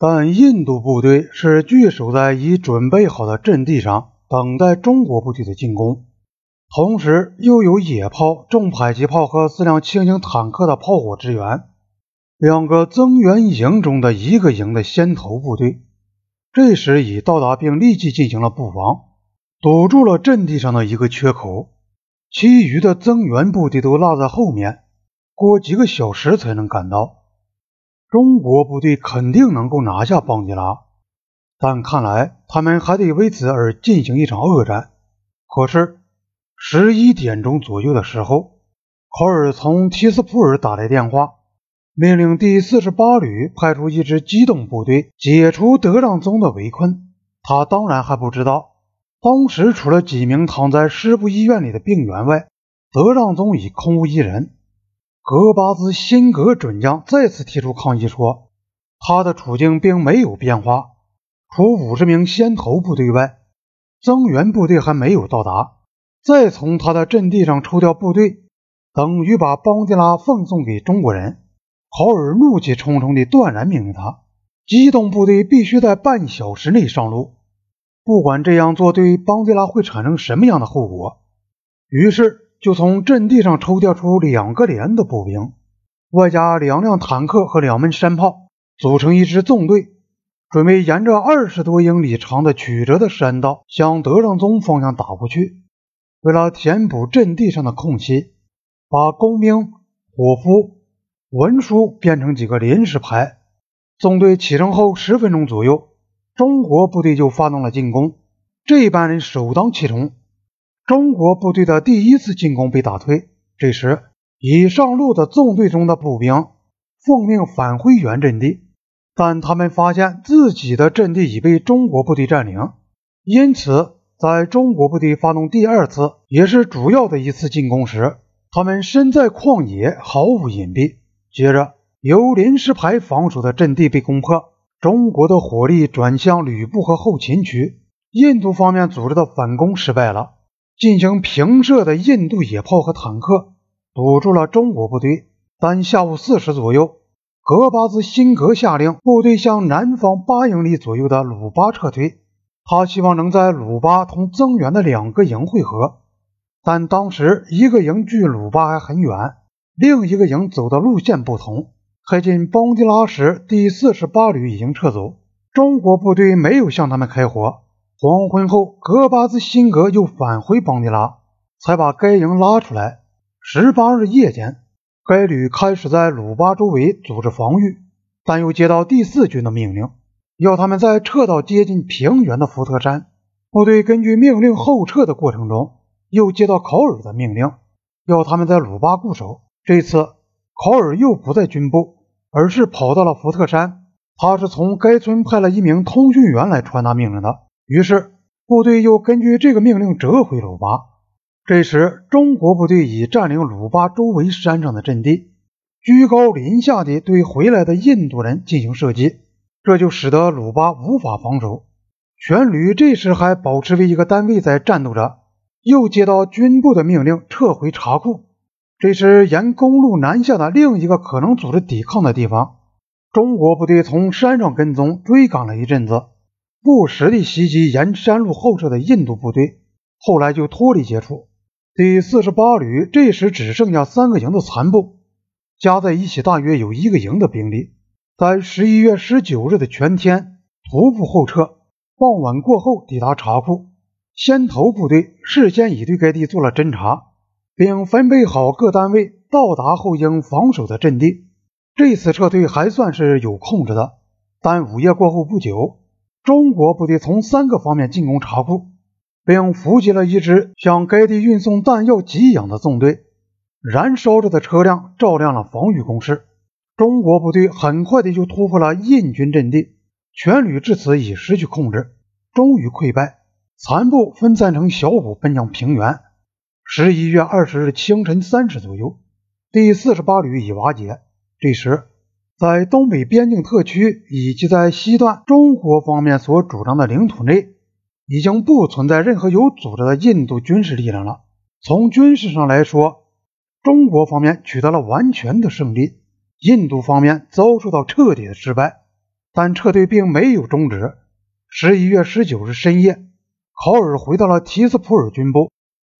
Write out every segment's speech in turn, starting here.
但印度部队是据守在已准备好的阵地上，等待中国部队的进攻。同时，又有野炮、重迫击炮和四辆轻型坦克的炮火支援。两个增援营中的一个营的先头部队，这时已到达，并立即进行了布防，堵住了阵地上的一个缺口。其余的增援部队都落在后面，过几个小时才能赶到。中国部队肯定能够拿下邦迪拉，但看来他们还得为此而进行一场恶战。可是十一点钟左右的时候，考尔从提斯普尔打来电话。命令第四十八旅派出一支机动部队解除德让宗的围困。他当然还不知道，当时除了几名躺在师部医院里的病员外，德让宗已空无一人。格巴兹辛格准将再次提出抗议说，他的处境并没有变化，除五十名先头部队外，增援部队还没有到达。再从他的阵地上抽调部队，等于把邦迪拉奉送给中国人。考尔怒气冲冲地断然命令他：机动部队必须在半小时内上路，不管这样做对邦迪拉会产生什么样的后果。于是就从阵地上抽调出两个连的步兵，外加两辆坦克和两门山炮，组成一支纵队，准备沿着二十多英里长的曲折的山道向德让宗方向打过去。为了填补阵地上的空隙，把工兵、伙夫。文书变成几个临时排，纵队启程后十分钟左右，中国部队就发动了进攻。这班人首当其冲，中国部队的第一次进攻被打退。这时，已上路的纵队中的步兵奉命返回原阵地，但他们发现自己的阵地已被中国部队占领，因此，在中国部队发动第二次也是主要的一次进攻时，他们身在旷野，毫无隐蔽。接着，由临时排防守的阵地被攻破，中国的火力转向吕布和后勤区。印度方面组织的反攻失败了，进行平射的印度野炮和坦克堵住了中国部队。但下午四时左右，格巴兹辛格下令部队向南方八英里左右的鲁巴撤退，他希望能在鲁巴同增援的两个营会合。但当时一个营距鲁巴还很远。另一个营走的路线不同，开进邦迪拉时，第四十八旅已经撤走，中国部队没有向他们开火。黄昏后，格巴兹辛格又返回邦迪拉，才把该营拉出来。十八日夜间，该旅开始在鲁巴周围组织防御，但又接到第四军的命令，要他们在撤到接近平原的福特山。部队根据命令后撤的过程中，又接到考尔的命令，要他们在鲁巴固守。这次考尔又不在军部，而是跑到了福特山。他是从该村派了一名通讯员来传达命令的。于是部队又根据这个命令折回鲁巴。这时，中国部队已占领鲁巴周围山上的阵地，居高临下地对回来的印度人进行射击，这就使得鲁巴无法防守。全旅这时还保持为一个单位在战斗着，又接到军部的命令撤回查库。这是沿公路南下的另一个可能组织抵抗的地方。中国部队从山上跟踪追赶了一阵子，不时地袭击沿山路后撤的印度部队，后来就脱离接触。第四十八旅这时只剩下三个营的残部，加在一起大约有一个营的兵力。在十一月十九日的全天徒步后撤，傍晚过后抵达茶库。先头部队事先已对该地做了侦查。并分配好各单位到达后应防守的阵地。这次撤退还算是有控制的，但午夜过后不久，中国部队从三个方面进攻茶库，并伏击了一支向该地运送弹药给养的纵队。燃烧着的车辆照亮了防御工事。中国部队很快的就突破了印军阵地，全旅至此已失去控制，终于溃败。残部分散成小股奔向平原。十一月二十日清晨三时左右，第四十八旅已瓦解。这时，在东北边境特区以及在西段中国方面所主张的领土内，已经不存在任何有组织的印度军事力量了。从军事上来说，中国方面取得了完全的胜利，印度方面遭受到彻底的失败。但撤退并没有终止。十一月十九日深夜，考尔回到了提斯普尔军部，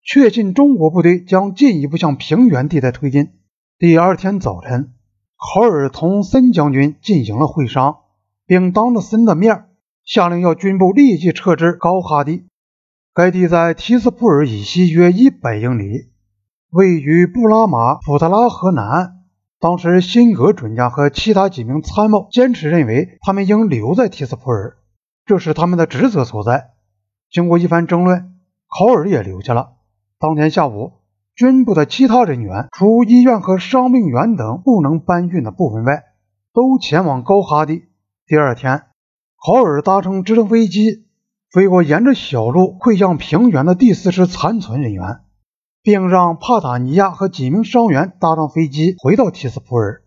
确信中国部队将进一步向平原地带推进。第二天早晨，考尔同森将军进行了会商，并当着森的面下令要军部立即撤至高哈地。该地在提斯普尔以西约一百英里，位于布拉马普特拉河南岸。当时，辛格准将和其他几名参谋坚持认为，他们应留在提斯普尔，这是他们的职责所在。经过一番争论，考尔也留下了。当天下午，军部的其他人员，除医院和伤病员等不能搬运的部分外，都前往高哈地。第二天，考尔搭乘直升飞机飞过沿着小路汇向平原的第四师残存人员。并让帕塔尼亚和几名伤员搭上飞机回到提斯普尔。